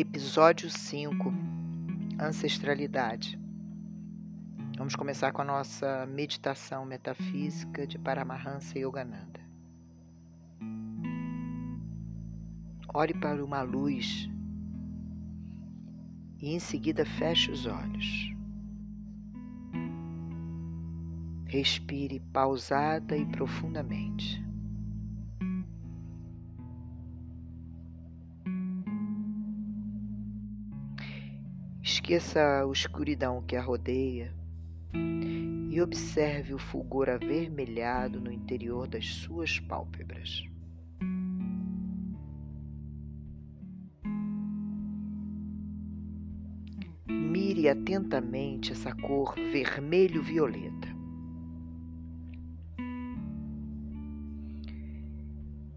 Episódio 5 Ancestralidade. Vamos começar com a nossa meditação metafísica de Paramahansa Yogananda. Ore para uma luz e em seguida feche os olhos. Respire pausada e profundamente. Esqueça a escuridão que a rodeia e observe o fulgor avermelhado no interior das suas pálpebras. Mire atentamente essa cor vermelho-violeta.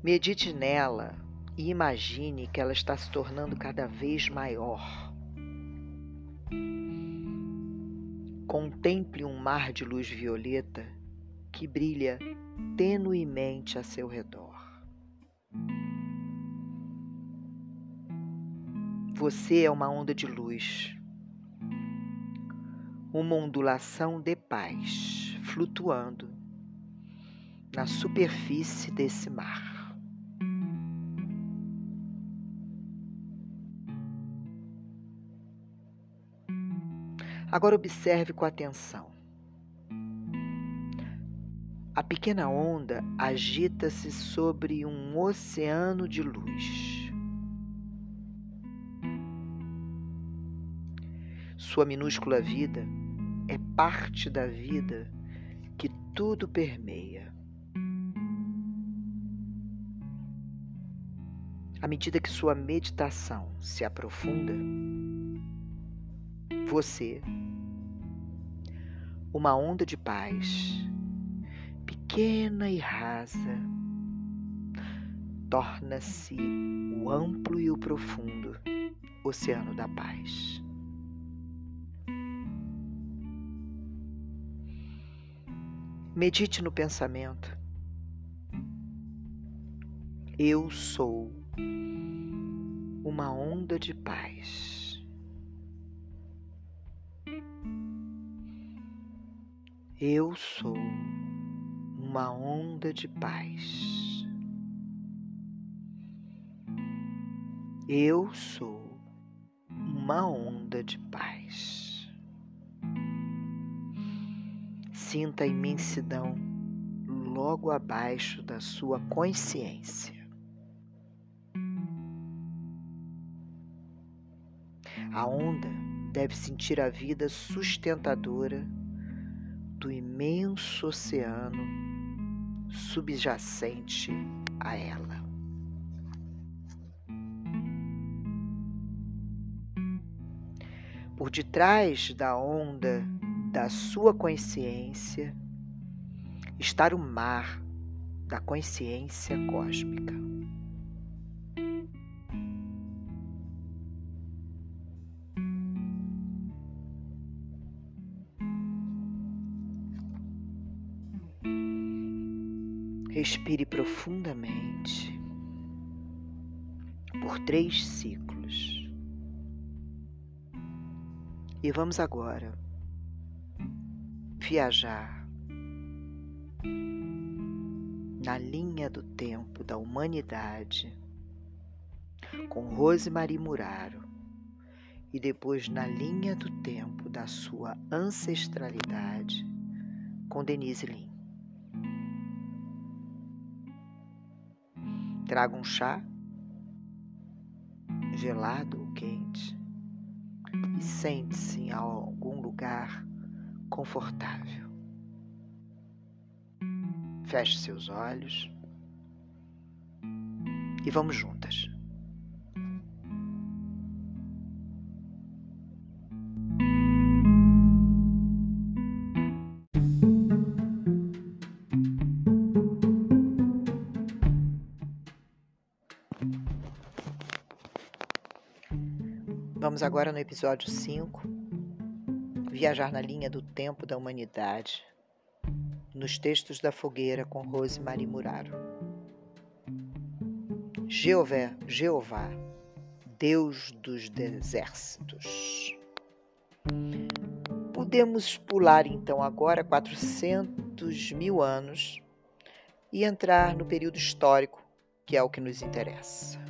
Medite nela e imagine que ela está se tornando cada vez maior Contemple um mar de luz violeta que brilha tenuemente a seu redor. Você é uma onda de luz, uma ondulação de paz flutuando na superfície desse mar. Agora observe com atenção. A pequena onda agita-se sobre um oceano de luz. Sua minúscula vida é parte da vida que tudo permeia. À medida que sua meditação se aprofunda, você uma onda de paz, pequena e rasa, torna-se o amplo e o profundo oceano da paz. Medite no pensamento. Eu sou uma onda de paz. Eu sou uma onda de paz. Eu sou uma onda de paz. Sinta a imensidão logo abaixo da sua consciência. A onda deve sentir a vida sustentadora do imenso oceano subjacente a ela. Por detrás da onda da sua consciência está o mar da consciência cósmica. Respire profundamente por três ciclos. E vamos agora viajar na linha do tempo da humanidade com Rosemary Muraro e depois na linha do tempo da sua ancestralidade com Denise Lin. Traga um chá, gelado ou quente, e sente-se em algum lugar confortável. Feche seus olhos e vamos juntas. Vamos agora no episódio 5, viajar na linha do tempo da humanidade, nos textos da fogueira com Rose Marie Muraro. Jeová, Jeová, Deus dos exércitos. Podemos pular então agora 400 mil anos e entrar no período histórico, que é o que nos interessa.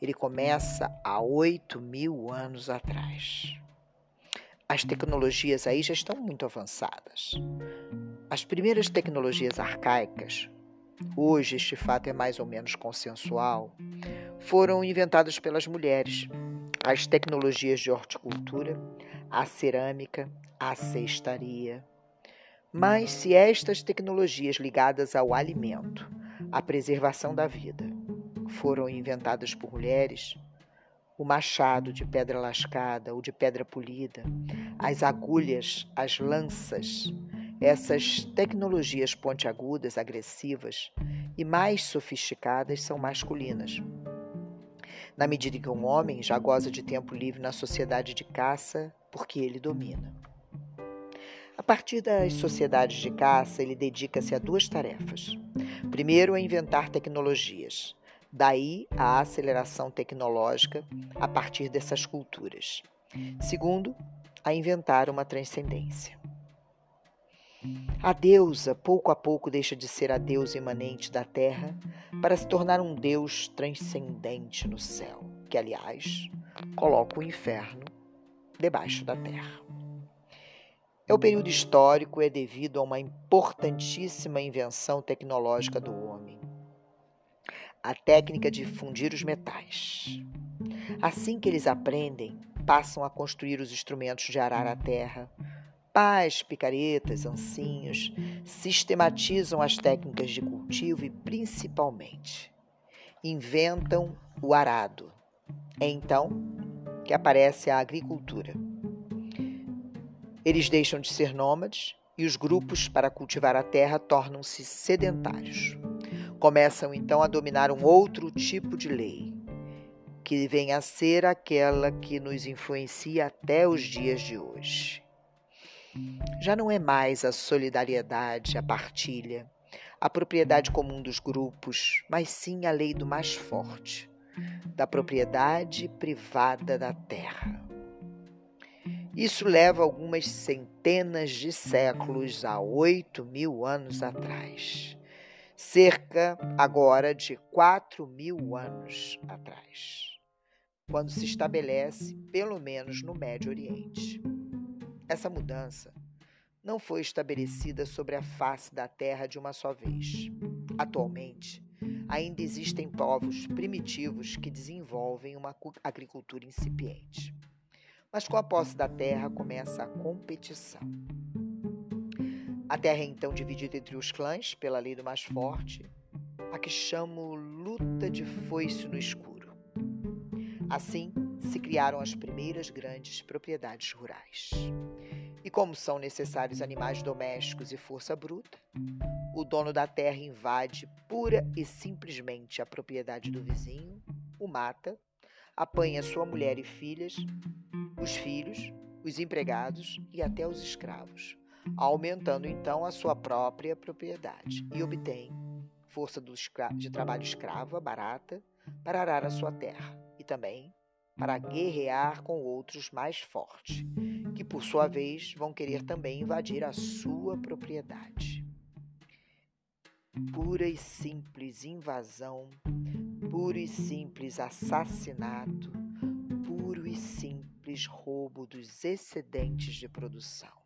Ele começa há 8 mil anos atrás. As tecnologias aí já estão muito avançadas. As primeiras tecnologias arcaicas, hoje este fato é mais ou menos consensual, foram inventadas pelas mulheres. As tecnologias de horticultura, a cerâmica, a cestaria. Mas se estas tecnologias ligadas ao alimento, à preservação da vida, foram inventadas por mulheres, o machado de pedra lascada ou de pedra polida, as agulhas, as lanças, essas tecnologias pontiagudas, agressivas e mais sofisticadas são masculinas. Na medida que um homem já goza de tempo livre na sociedade de caça, porque ele domina. A partir das sociedades de caça, ele dedica-se a duas tarefas. Primeiro, a inventar tecnologias, Daí a aceleração tecnológica a partir dessas culturas. Segundo, a inventar uma transcendência. A deusa, pouco a pouco, deixa de ser a deusa imanente da terra para se tornar um deus transcendente no céu, que, aliás, coloca o inferno debaixo da terra. É o período histórico é devido a uma importantíssima invenção tecnológica do homem, a técnica de fundir os metais. Assim que eles aprendem, passam a construir os instrumentos de arar a terra. Pás, picaretas, ancinhos, sistematizam as técnicas de cultivo e, principalmente, inventam o arado. É então que aparece a agricultura. Eles deixam de ser nômades e os grupos para cultivar a terra tornam-se sedentários começam então a dominar um outro tipo de lei, que vem a ser aquela que nos influencia até os dias de hoje. Já não é mais a solidariedade, a partilha, a propriedade comum dos grupos, mas sim a lei do mais forte, da propriedade privada da terra. Isso leva algumas centenas de séculos a oito mil anos atrás cerca agora de 4 mil anos atrás, quando se estabelece, pelo menos no Médio Oriente. Essa mudança não foi estabelecida sobre a face da terra de uma só vez. Atualmente, ainda existem povos primitivos que desenvolvem uma agricultura incipiente. Mas com a posse da terra começa a competição. A terra é então dividida entre os clãs pela lei do mais forte, a que chamo luta de foice no escuro. Assim se criaram as primeiras grandes propriedades rurais. E como são necessários animais domésticos e força bruta, o dono da terra invade pura e simplesmente a propriedade do vizinho, o mata, apanha sua mulher e filhas, os filhos, os empregados e até os escravos aumentando então a sua própria propriedade e obtém força de trabalho escrava barata para arar a sua terra e também para guerrear com outros mais fortes, que por sua vez vão querer também invadir a sua propriedade. Pura e simples invasão, puro e simples assassinato, puro e simples roubo dos excedentes de produção.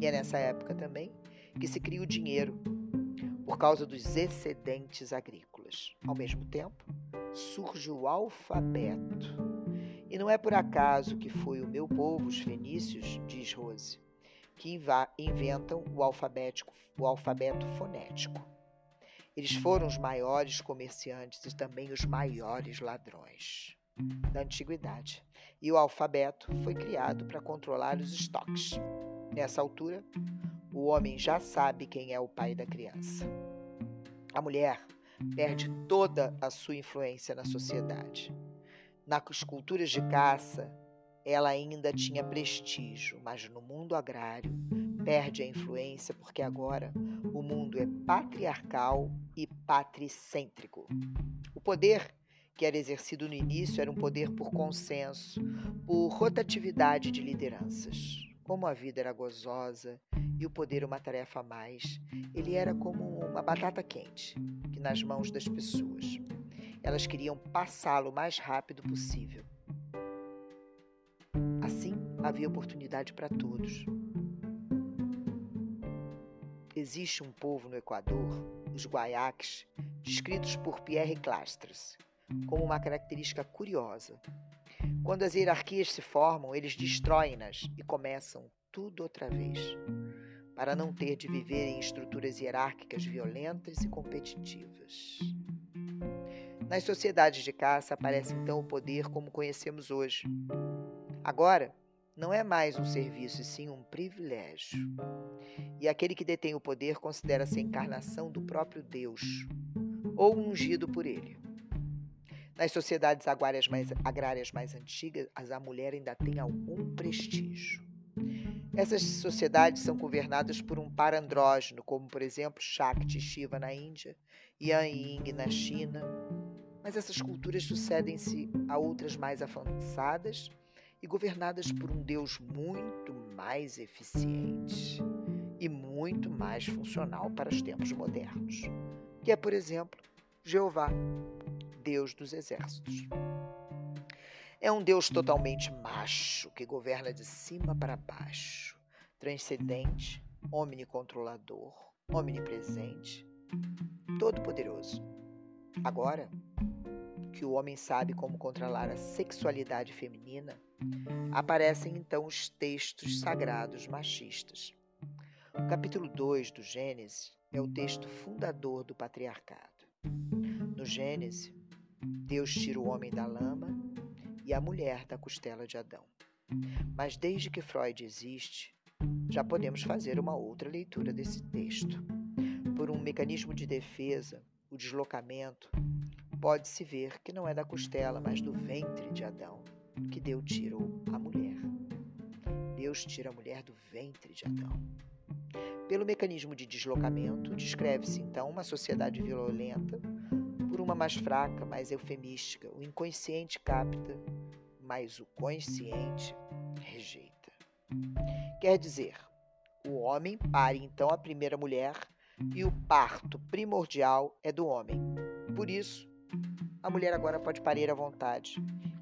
E é nessa época também que se cria o dinheiro por causa dos excedentes agrícolas. Ao mesmo tempo, surge o alfabeto. E não é por acaso que foi o meu povo, os fenícios, diz Rose, que inventam o, alfabético, o alfabeto fonético. Eles foram os maiores comerciantes e também os maiores ladrões da antiguidade. E o alfabeto foi criado para controlar os estoques. Nessa altura, o homem já sabe quem é o pai da criança. A mulher perde toda a sua influência na sociedade. Nas culturas de caça, ela ainda tinha prestígio, mas no mundo agrário perde a influência porque agora o mundo é patriarcal e patricêntrico. O poder que era exercido no início era um poder por consenso, por rotatividade de lideranças. Como a vida era gozosa e o poder uma tarefa a mais, ele era como uma batata quente, que nas mãos das pessoas. Elas queriam passá-lo o mais rápido possível. Assim, havia oportunidade para todos. Existe um povo no Equador, os Guaiaques, descritos por Pierre Clastres, como uma característica curiosa. Quando as hierarquias se formam, eles destroem-nas e começam tudo outra vez, para não ter de viver em estruturas hierárquicas violentas e competitivas. Nas sociedades de caça aparece então o poder como conhecemos hoje. Agora, não é mais um serviço, e sim um privilégio. E aquele que detém o poder considera-se a encarnação do próprio Deus, ou ungido por ele. Nas sociedades agrárias mais, agrárias mais antigas, a mulher ainda tem algum prestígio. Essas sociedades são governadas por um par andrógeno, como por exemplo Shakti Shiva na Índia, Yan Ying na China. Mas essas culturas sucedem-se a outras mais avançadas e governadas por um Deus muito mais eficiente e muito mais funcional para os tempos modernos, que é, por exemplo, Jeová, Deus dos exércitos. É um Deus totalmente macho que governa de cima para baixo, transcendente, omnicontrolador, omnipresente, todo-poderoso. Agora que o homem sabe como controlar a sexualidade feminina, aparecem então os textos sagrados machistas. O capítulo 2 do Gênesis é o texto fundador do patriarcado. No Gênesis, Deus tira o homem da lama e a mulher da costela de Adão. Mas desde que Freud existe, já podemos fazer uma outra leitura desse texto. Por um mecanismo de defesa, o deslocamento, pode-se ver que não é da costela, mas do ventre de Adão que Deus tirou a mulher. Deus tira a mulher do ventre de Adão. Pelo mecanismo de deslocamento, descreve-se então uma sociedade violenta uma mais fraca, mais eufemística. O inconsciente capta mas o consciente rejeita. Quer dizer, o homem pare então a primeira mulher e o parto primordial é do homem. Por isso, a mulher agora pode parir à vontade.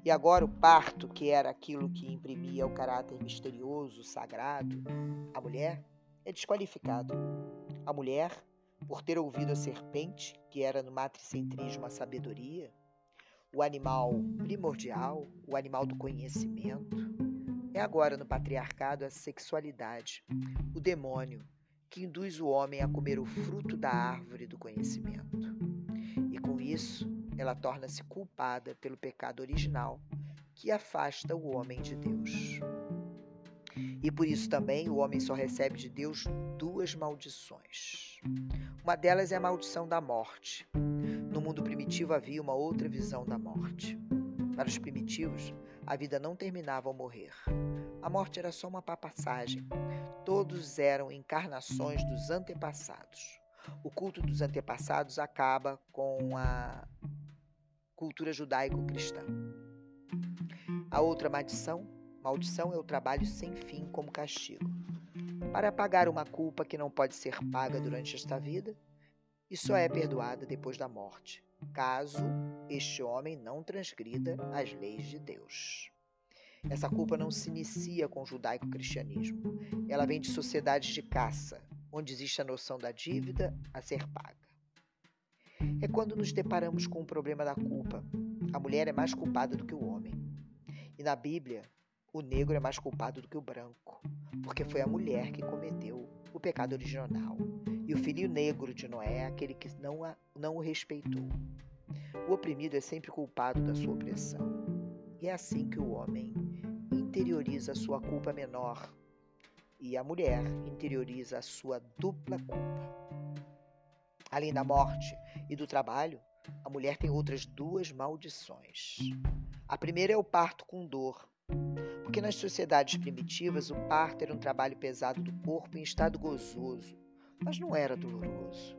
E agora o parto, que era aquilo que imprimia o caráter misterioso, sagrado, a mulher é desqualificado. A mulher, por ter ouvido a serpente, que era no matricentrismo a sabedoria, o animal primordial, o animal do conhecimento, é agora no patriarcado a sexualidade, o demônio que induz o homem a comer o fruto da árvore do conhecimento. E com isso, ela torna-se culpada pelo pecado original que afasta o homem de Deus. E por isso também o homem só recebe de Deus duas maldições. Uma delas é a maldição da morte, no mundo primitivo havia uma outra visão da morte. Para os primitivos, a vida não terminava ao morrer. A morte era só uma passagem. Todos eram encarnações dos antepassados. O culto dos antepassados acaba com a cultura judaico-cristã. A outra maldição, maldição é o trabalho sem fim como castigo. Para pagar uma culpa que não pode ser paga durante esta vida, e só é perdoada depois da morte, caso este homem não transgrida as leis de Deus. Essa culpa não se inicia com o judaico-cristianismo. Ela vem de sociedades de caça, onde existe a noção da dívida a ser paga. É quando nos deparamos com o problema da culpa. A mulher é mais culpada do que o homem. E na Bíblia, o negro é mais culpado do que o branco, porque foi a mulher que cometeu o pecado original e o filho negro de Noé é aquele que não, a, não o respeitou. O oprimido é sempre culpado da sua opressão. E é assim que o homem interioriza a sua culpa menor e a mulher interioriza a sua dupla culpa. Além da morte e do trabalho, a mulher tem outras duas maldições. A primeira é o parto com dor, porque nas sociedades primitivas o parto era um trabalho pesado do corpo em estado gozoso, mas não era doloroso.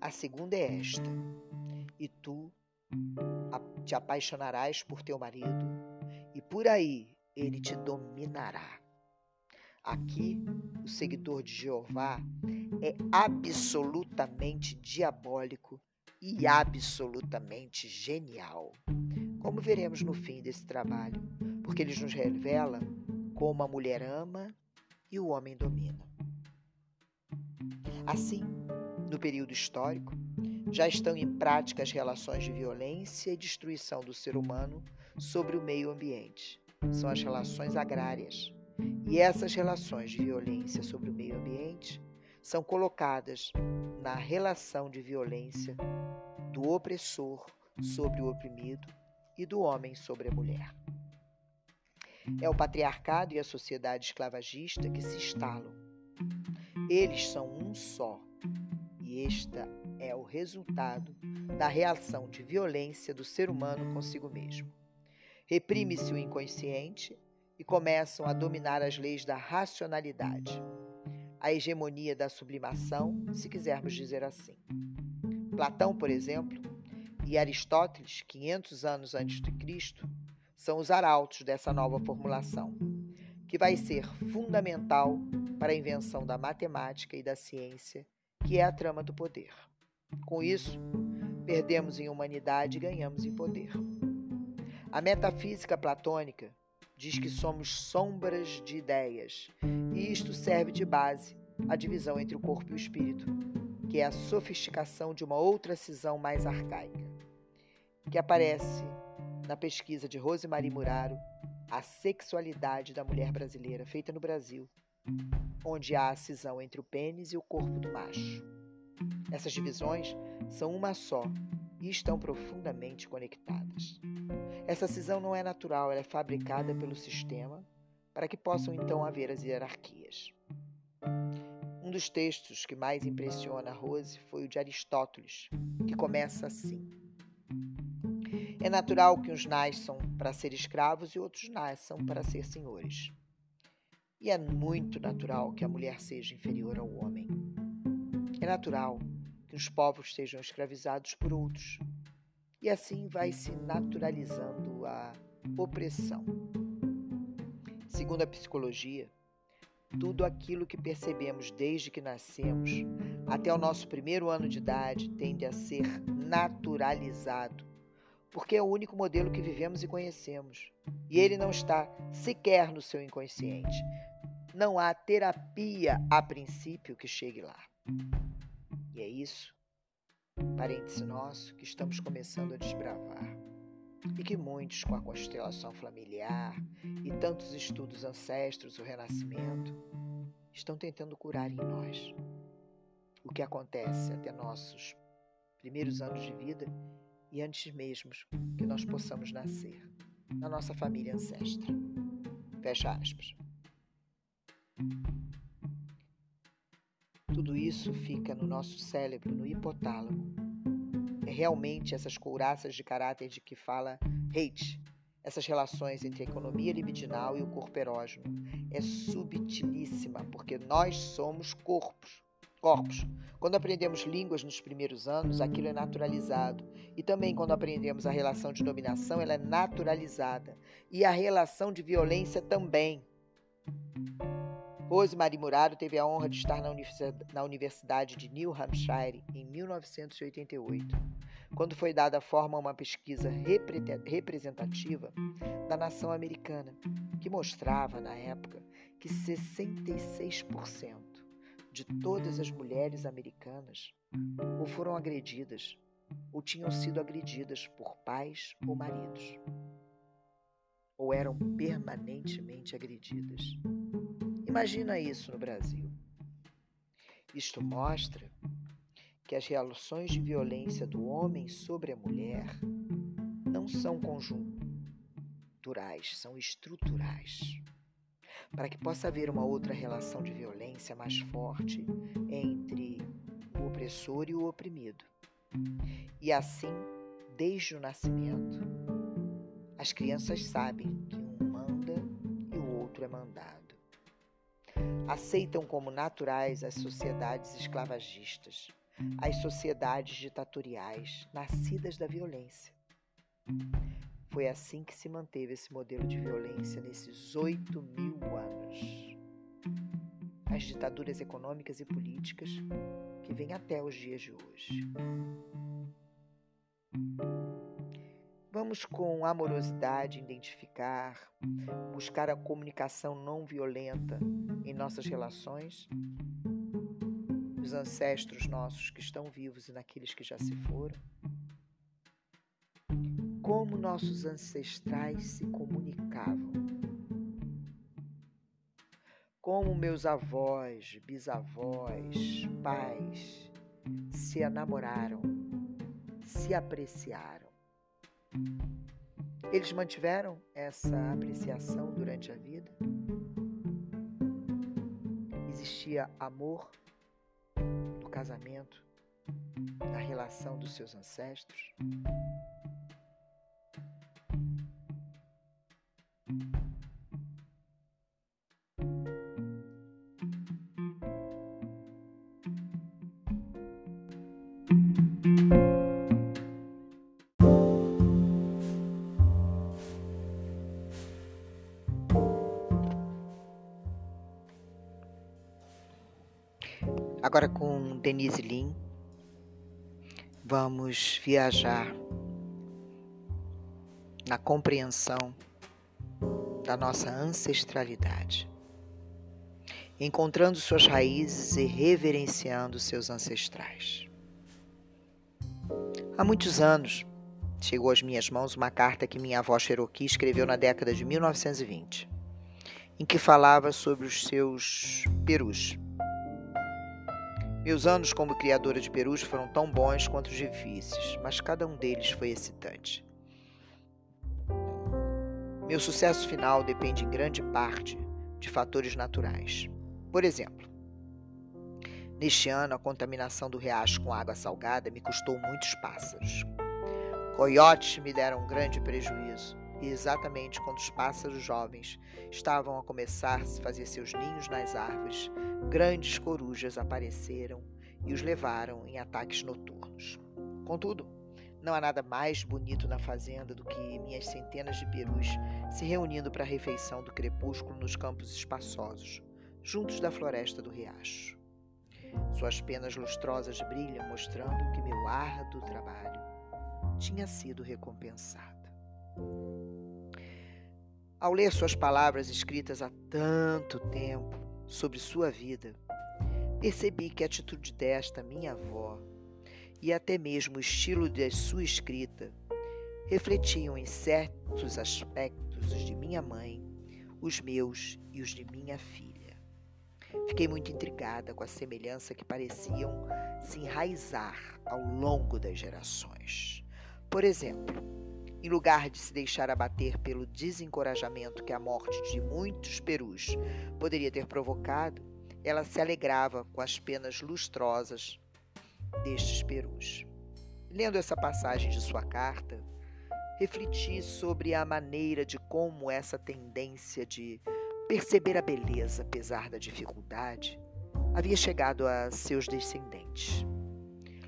A segunda é esta: E tu te apaixonarás por teu marido, e por aí ele te dominará. Aqui, o seguidor de Jeová é absolutamente diabólico e absolutamente genial, como veremos no fim desse trabalho, porque ele nos revela como a mulher ama e o homem domina. Assim, no período histórico, já estão em prática as relações de violência e destruição do ser humano sobre o meio ambiente. São as relações agrárias. E essas relações de violência sobre o meio ambiente são colocadas na relação de violência do opressor sobre o oprimido e do homem sobre a mulher. É o patriarcado e a sociedade esclavagista que se instalam. Eles são um só, e esta é o resultado da reação de violência do ser humano consigo mesmo. Reprime-se o inconsciente e começam a dominar as leis da racionalidade, a hegemonia da sublimação, se quisermos dizer assim. Platão, por exemplo, e Aristóteles, 500 anos antes de Cristo, são os arautos dessa nova formulação, que vai ser fundamental para a invenção da matemática e da ciência, que é a trama do poder. Com isso, perdemos em humanidade e ganhamos em poder. A metafísica platônica diz que somos sombras de ideias, e isto serve de base à divisão entre o corpo e o espírito, que é a sofisticação de uma outra cisão mais arcaica, que aparece na pesquisa de Rosemarie Muraro, A Sexualidade da Mulher Brasileira, feita no Brasil, onde há a cisão entre o pênis e o corpo do macho. Essas divisões são uma só e estão profundamente conectadas. Essa cisão não é natural, ela é fabricada pelo sistema para que possam então haver as hierarquias. Dos textos que mais impressiona Rose foi o de Aristóteles, que começa assim: É natural que uns nasçam para ser escravos e outros nasçam para ser senhores. E é muito natural que a mulher seja inferior ao homem. É natural que os povos sejam escravizados por outros e assim vai se naturalizando a opressão. Segundo a psicologia, tudo aquilo que percebemos desde que nascemos até o nosso primeiro ano de idade tende a ser naturalizado, porque é o único modelo que vivemos e conhecemos. E ele não está sequer no seu inconsciente. Não há terapia a princípio que chegue lá. E é isso parêntese nosso, que estamos começando a desbravar. E que muitos, com a constelação familiar e tantos estudos ancestros, o renascimento, estão tentando curar em nós. O que acontece até nossos primeiros anos de vida e antes mesmo que nós possamos nascer na nossa família ancestra. Fecha aspas. Tudo isso fica no nosso cérebro, no hipotálamo. Realmente essas couraças de caráter de que fala Hate, essas relações entre a economia libidinal e o corpo erógeno. É subtilíssima, porque nós somos corpos. Corpos. Quando aprendemos línguas nos primeiros anos, aquilo é naturalizado. E também quando aprendemos a relação de dominação, ela é naturalizada. E a relação de violência também. Rosemary Murado teve a honra de estar na Universidade de New Hampshire em 1988, quando foi dada forma a uma pesquisa representativa da nação americana, que mostrava, na época, que 66% de todas as mulheres americanas ou foram agredidas ou tinham sido agredidas por pais ou maridos, ou eram permanentemente agredidas. Imagina isso no Brasil. Isto mostra que as relações de violência do homem sobre a mulher não são conjunturais, são estruturais. Para que possa haver uma outra relação de violência mais forte entre o opressor e o oprimido. E assim, desde o nascimento, as crianças sabem que um manda e o outro é mandado aceitam como naturais as sociedades esclavagistas, as sociedades ditatoriais, nascidas da violência. Foi assim que se manteve esse modelo de violência nesses oito mil anos. As ditaduras econômicas e políticas que vêm até os dias de hoje. Vamos com amorosidade identificar, buscar a comunicação não violenta em nossas relações, os ancestros nossos que estão vivos e naqueles que já se foram? Como nossos ancestrais se comunicavam, como meus avós, bisavós, pais se enamoraram, se apreciaram. Eles mantiveram essa apreciação durante a vida? Existia amor no casamento, na relação dos seus ancestros? Agora com Denise Lin, vamos viajar na compreensão da nossa ancestralidade, encontrando suas raízes e reverenciando seus ancestrais. Há muitos anos, chegou às minhas mãos uma carta que minha avó Cherokee escreveu na década de 1920, em que falava sobre os seus perus meus anos como criadora de perus foram tão bons quanto difíceis, mas cada um deles foi excitante. Meu sucesso final depende em grande parte de fatores naturais. Por exemplo, neste ano a contaminação do riacho com água salgada me custou muitos pássaros. Coiotes me deram um grande prejuízo, e exatamente quando os pássaros jovens estavam a começar a fazer seus ninhos nas árvores, grandes corujas apareceram e os levaram em ataques noturnos. Contudo, não há nada mais bonito na fazenda do que minhas centenas de perus se reunindo para a refeição do crepúsculo nos campos espaçosos, juntos da floresta do riacho. Suas penas lustrosas brilham, mostrando que meu árduo trabalho tinha sido recompensado. Ao ler suas palavras escritas há tanto tempo sobre sua vida, percebi que a atitude desta minha avó e até mesmo o estilo de sua escrita refletiam em certos aspectos os de minha mãe, os meus e os de minha filha. Fiquei muito intrigada com a semelhança que pareciam se enraizar ao longo das gerações. Por exemplo, em lugar de se deixar abater pelo desencorajamento que a morte de muitos perus poderia ter provocado, ela se alegrava com as penas lustrosas destes perus. Lendo essa passagem de sua carta, refleti sobre a maneira de como essa tendência de perceber a beleza apesar da dificuldade havia chegado a seus descendentes.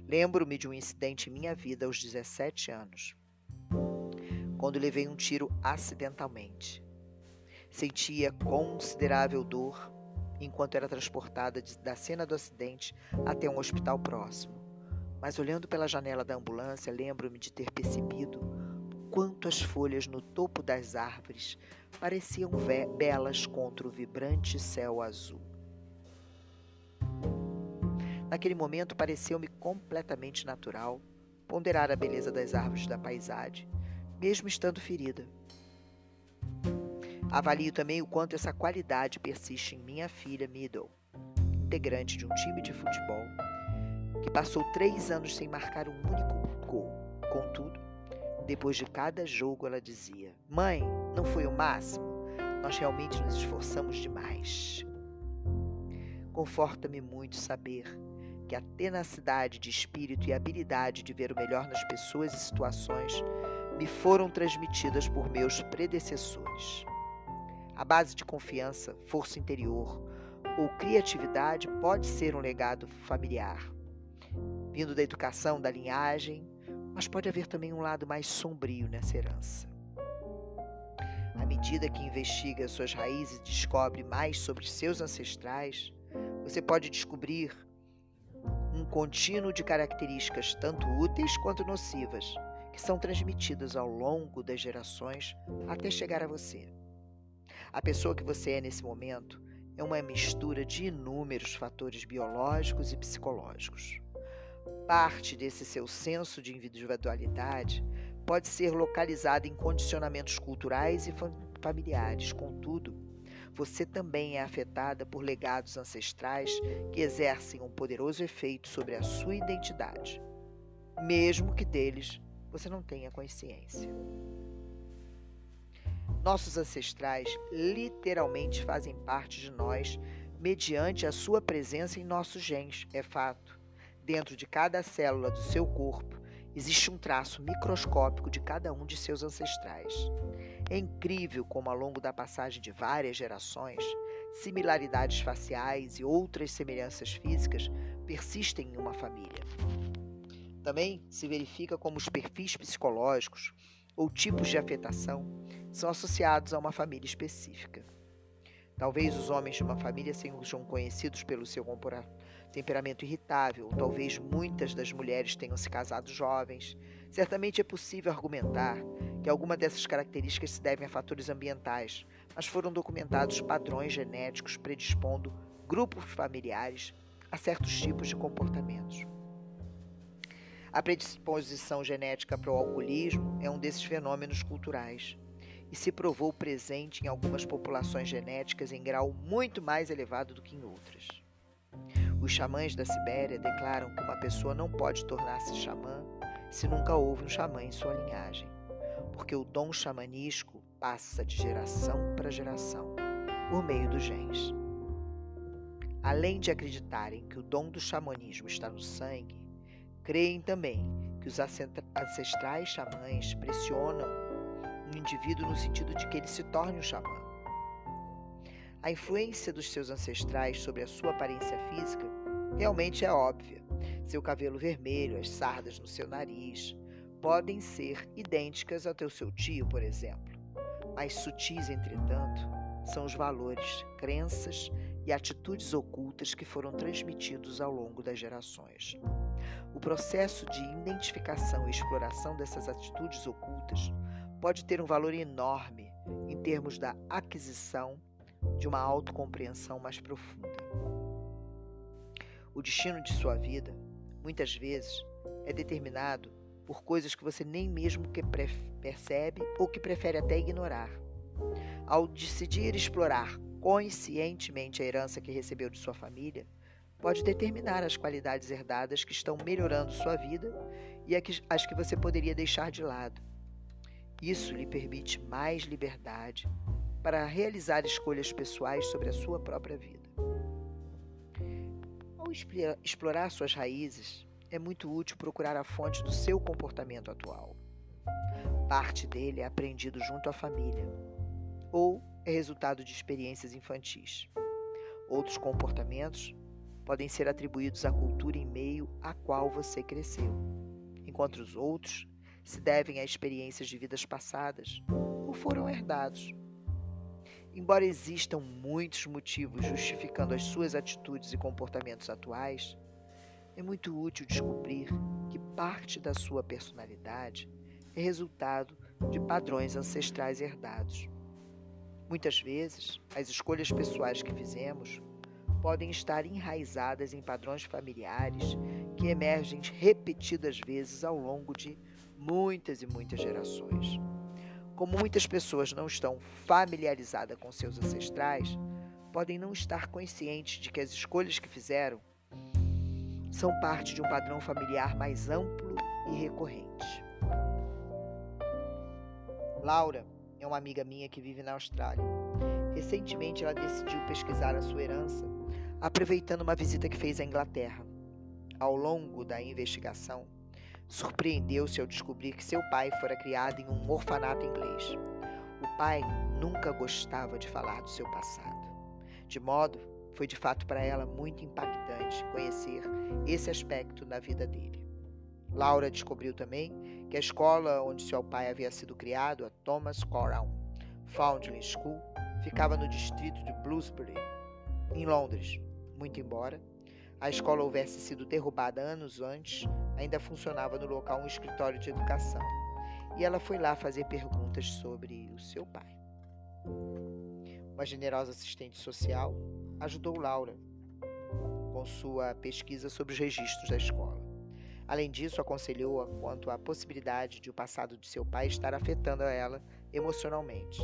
Lembro-me de um incidente em minha vida aos 17 anos quando levei um tiro acidentalmente. Sentia considerável dor enquanto era transportada da cena do acidente até um hospital próximo. Mas olhando pela janela da ambulância, lembro-me de ter percebido quanto as folhas no topo das árvores pareciam belas contra o vibrante céu azul. Naquele momento pareceu-me completamente natural ponderar a beleza das árvores da paisagem mesmo estando ferida. Avalio também o quanto essa qualidade persiste em minha filha Middle, integrante de um time de futebol que passou três anos sem marcar um único gol. Contudo, depois de cada jogo ela dizia: Mãe, não foi o máximo? Nós realmente nos esforçamos demais. Conforta-me muito saber que a tenacidade de espírito e a habilidade de ver o melhor nas pessoas e situações me foram transmitidas por meus predecessores. A base de confiança, força interior ou criatividade pode ser um legado familiar, vindo da educação, da linhagem, Mas pode haver também um lado mais sombrio nessa herança. À medida que investiga suas raízes e descobre mais sobre seus ancestrais, você pode descobrir um contínuo de características tanto úteis quanto nocivas, que são transmitidas ao longo das gerações até chegar a você. A pessoa que você é nesse momento é uma mistura de inúmeros fatores biológicos e psicológicos. Parte desse seu senso de individualidade pode ser localizada em condicionamentos culturais e familiares, contudo, você também é afetada por legados ancestrais que exercem um poderoso efeito sobre a sua identidade, mesmo que deles você não tenha consciência. Nossos ancestrais literalmente fazem parte de nós mediante a sua presença em nossos genes, é fato. Dentro de cada célula do seu corpo existe um traço microscópico de cada um de seus ancestrais. É incrível como, ao longo da passagem de várias gerações, similaridades faciais e outras semelhanças físicas persistem em uma família. Também se verifica como os perfis psicológicos ou tipos de afetação são associados a uma família específica. Talvez os homens de uma família sejam conhecidos pelo seu temperamento irritável, talvez muitas das mulheres tenham se casado jovens. Certamente é possível argumentar que alguma dessas características se devem a fatores ambientais, mas foram documentados padrões genéticos predispondo grupos familiares a certos tipos de comportamentos. A predisposição genética para o alcoolismo é um desses fenômenos culturais e se provou presente em algumas populações genéticas em grau muito mais elevado do que em outras. Os xamãs da Sibéria declaram que uma pessoa não pode tornar-se xamã se nunca houve um xamã em sua linhagem porque o dom xamanístico passa de geração para geração, por meio dos genes. Além de acreditarem que o dom do xamanismo está no sangue, creem também que os ancestrais xamãs pressionam um indivíduo no sentido de que ele se torne um xamã. A influência dos seus ancestrais sobre a sua aparência física realmente é óbvia. Seu cabelo vermelho, as sardas no seu nariz, podem ser idênticas ao teu seu tio, por exemplo. Mais sutis, entretanto, são os valores, crenças e atitudes ocultas que foram transmitidos ao longo das gerações. O processo de identificação e exploração dessas atitudes ocultas pode ter um valor enorme em termos da aquisição de uma autocompreensão mais profunda. O destino de sua vida, muitas vezes, é determinado por coisas que você nem mesmo que percebe ou que prefere até ignorar. Ao decidir explorar conscientemente a herança que recebeu de sua família, pode determinar as qualidades herdadas que estão melhorando sua vida e as que você poderia deixar de lado. Isso lhe permite mais liberdade para realizar escolhas pessoais sobre a sua própria vida. Ao explorar suas raízes, é muito útil procurar a fonte do seu comportamento atual. Parte dele é aprendido junto à família, ou é resultado de experiências infantis. Outros comportamentos podem ser atribuídos à cultura em meio à qual você cresceu, enquanto os outros se devem a experiências de vidas passadas ou foram herdados. Embora existam muitos motivos justificando as suas atitudes e comportamentos atuais, é muito útil descobrir que parte da sua personalidade é resultado de padrões ancestrais herdados. Muitas vezes, as escolhas pessoais que fizemos podem estar enraizadas em padrões familiares que emergem repetidas vezes ao longo de muitas e muitas gerações. Como muitas pessoas não estão familiarizadas com seus ancestrais, podem não estar conscientes de que as escolhas que fizeram são parte de um padrão familiar mais amplo e recorrente. Laura é uma amiga minha que vive na Austrália. Recentemente ela decidiu pesquisar a sua herança, aproveitando uma visita que fez à Inglaterra. Ao longo da investigação, surpreendeu-se ao descobrir que seu pai fora criado em um orfanato inglês. O pai nunca gostava de falar do seu passado, de modo foi de fato para ela muito impactante conhecer esse aspecto da vida dele. Laura descobriu também que a escola onde seu pai havia sido criado, a Thomas Coram Foundling School, ficava no distrito de Bloomsbury, em Londres. Muito embora a escola houvesse sido derrubada anos antes, ainda funcionava no local um escritório de educação. E ela foi lá fazer perguntas sobre o seu pai. Uma generosa assistente social ajudou Laura com sua pesquisa sobre os registros da escola. Além disso, aconselhou-a quanto à possibilidade de o passado de seu pai estar afetando a ela emocionalmente.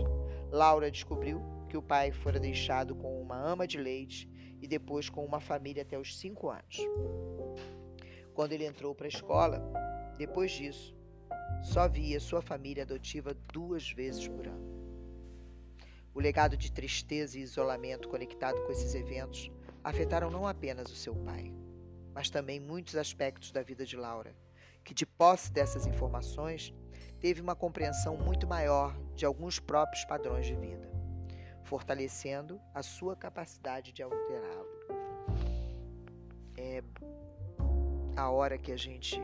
Laura descobriu que o pai fora deixado com uma ama de leite e depois com uma família até os cinco anos. Quando ele entrou para a escola, depois disso, só via sua família adotiva duas vezes por ano. O legado de tristeza e isolamento conectado com esses eventos afetaram não apenas o seu pai, mas também muitos aspectos da vida de Laura, que, de posse dessas informações, teve uma compreensão muito maior de alguns próprios padrões de vida, fortalecendo a sua capacidade de alterá-lo. É a hora que a gente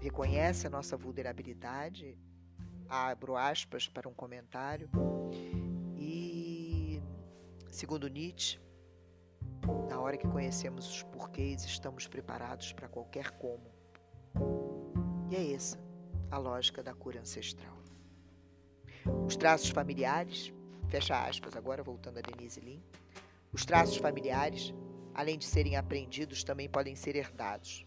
reconhece a nossa vulnerabilidade, abro aspas para um comentário, e, segundo Nietzsche, na hora que conhecemos os porquês, estamos preparados para qualquer como. E é essa a lógica da cura ancestral. Os traços familiares, fecha aspas, agora voltando a Denise Lin, os traços familiares, além de serem aprendidos, também podem ser herdados.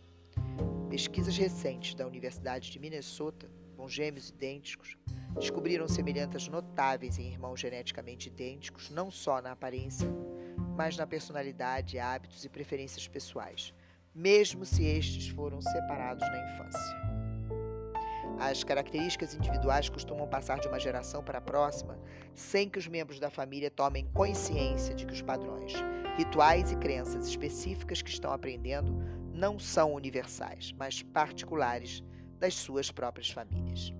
Pesquisas recentes da Universidade de Minnesota, com gêmeos idênticos, descobriram semelhanças notáveis em irmãos geneticamente idênticos, não só na aparência, mas na personalidade, hábitos e preferências pessoais, mesmo se estes foram separados na infância. As características individuais costumam passar de uma geração para a próxima sem que os membros da família tomem consciência de que os padrões, rituais e crenças específicas que estão aprendendo não são universais, mas particulares das suas próprias famílias.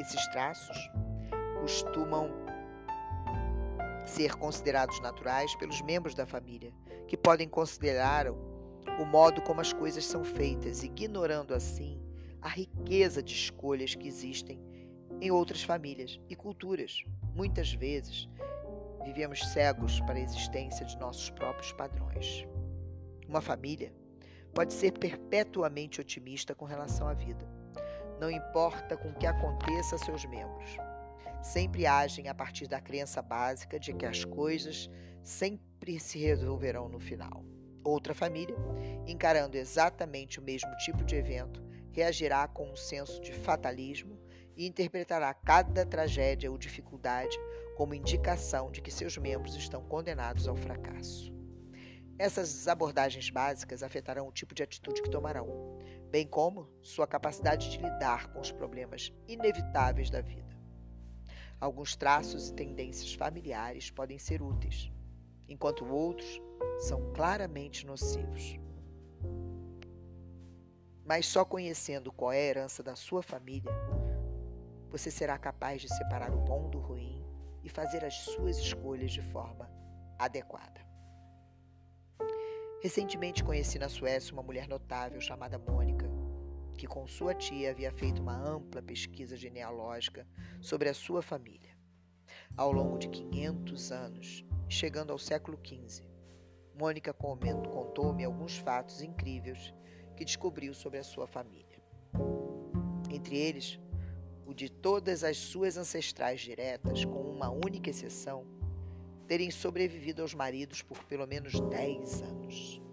Esses traços costumam ser considerados naturais pelos membros da família, que podem considerar o modo como as coisas são feitas, ignorando assim a riqueza de escolhas que existem em outras famílias e culturas. Muitas vezes vivemos cegos para a existência de nossos próprios padrões. Uma família pode ser perpetuamente otimista com relação à vida. Não importa com o que aconteça a seus membros sempre agem a partir da crença básica de que as coisas sempre se resolverão no final. Outra família, encarando exatamente o mesmo tipo de evento, reagirá com um senso de fatalismo e interpretará cada tragédia ou dificuldade como indicação de que seus membros estão condenados ao fracasso. Essas abordagens básicas afetarão o tipo de atitude que tomarão, bem como sua capacidade de lidar com os problemas inevitáveis da vida. Alguns traços e tendências familiares podem ser úteis, enquanto outros são claramente nocivos. Mas só conhecendo qual é a herança da sua família, você será capaz de separar o bom do ruim e fazer as suas escolhas de forma adequada. Recentemente conheci na Suécia uma mulher notável chamada Mônica, que com sua tia havia feito uma ampla pesquisa genealógica sobre a sua família. Ao longo de 500 anos, chegando ao século XV, Mônica contou-me alguns fatos incríveis que descobriu sobre a sua família. Entre eles, o de todas as suas ancestrais diretas, com uma única exceção, terem sobrevivido aos maridos por pelo menos 10 anos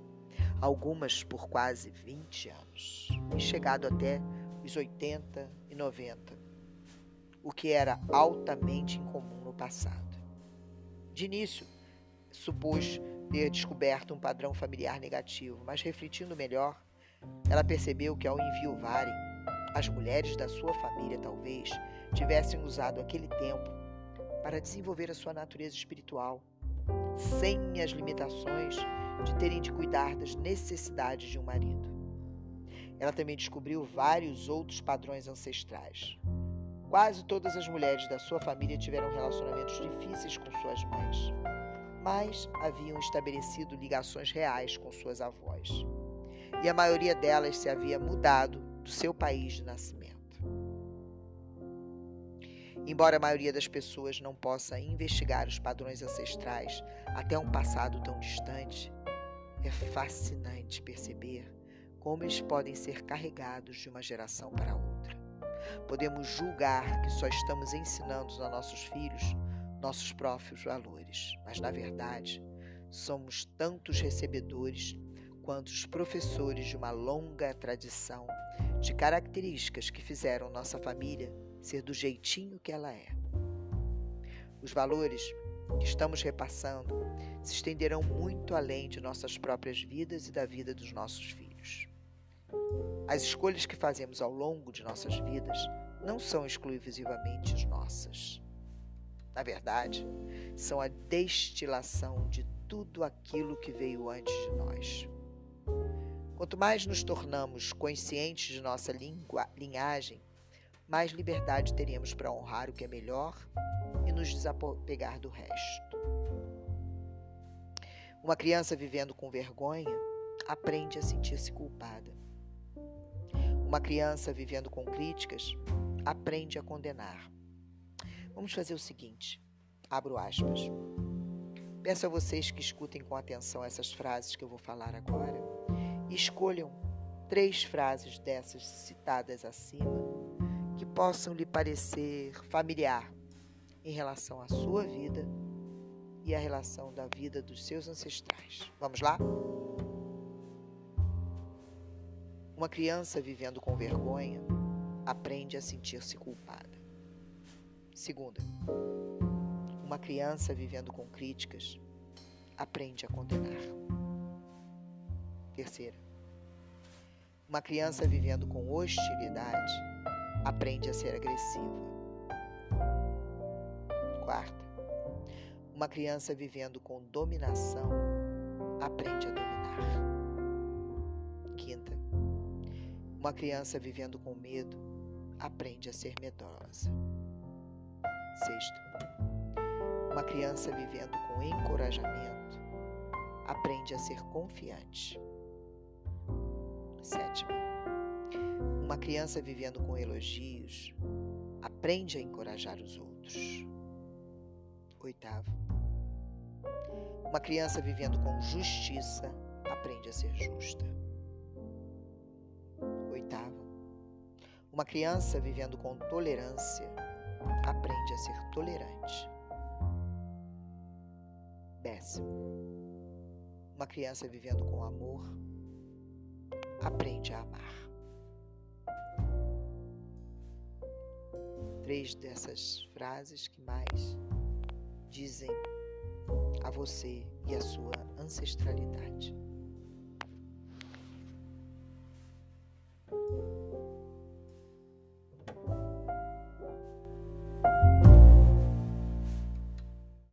algumas por quase 20 anos, e chegado até os 80 e 90, o que era altamente incomum no passado. De início, supôs ter descoberto um padrão familiar negativo, mas refletindo melhor, ela percebeu que ao enviuvarem, as mulheres da sua família talvez tivessem usado aquele tempo para desenvolver a sua natureza espiritual, sem as limitações de terem de cuidar das necessidades de um marido. Ela também descobriu vários outros padrões ancestrais. Quase todas as mulheres da sua família tiveram relacionamentos difíceis com suas mães, mas haviam estabelecido ligações reais com suas avós. E a maioria delas se havia mudado do seu país de nascimento. Embora a maioria das pessoas não possa investigar os padrões ancestrais até um passado tão distante, é fascinante perceber como eles podem ser carregados de uma geração para outra. Podemos julgar que só estamos ensinando a nossos filhos nossos próprios valores, mas na verdade somos tantos recebedores quanto os professores de uma longa tradição de características que fizeram nossa família ser do jeitinho que ela é. Os valores que estamos repassando se estenderão muito além de nossas próprias vidas e da vida dos nossos filhos. As escolhas que fazemos ao longo de nossas vidas não são exclusivamente nossas. Na verdade, são a destilação de tudo aquilo que veio antes de nós. Quanto mais nos tornamos conscientes de nossa linhagem, mais liberdade teremos para honrar o que é melhor e nos desapegar do resto. Uma criança vivendo com vergonha aprende a sentir-se culpada. Uma criança vivendo com críticas aprende a condenar. Vamos fazer o seguinte: abro aspas. Peço a vocês que escutem com atenção essas frases que eu vou falar agora e escolham três frases dessas citadas acima que possam lhe parecer familiar em relação à sua vida e à relação da vida dos seus ancestrais. Vamos lá? Uma criança vivendo com vergonha aprende a sentir-se culpada. Segunda, uma criança vivendo com críticas aprende a condenar. Terceira, uma criança vivendo com hostilidade aprende a ser agressiva. Quarta, uma criança vivendo com dominação aprende a dominar. Quinta, uma criança vivendo com medo aprende a ser medrosa. Sexto, uma criança vivendo com encorajamento aprende a ser confiante. Sétimo, uma criança vivendo com elogios aprende a encorajar os outros. Oitavo, uma criança vivendo com justiça aprende a ser justa. Oitavo, uma criança vivendo com tolerância aprende a ser tolerante. Décimo, uma criança vivendo com amor aprende a amar. Três dessas frases que mais dizem a você e a sua ancestralidade.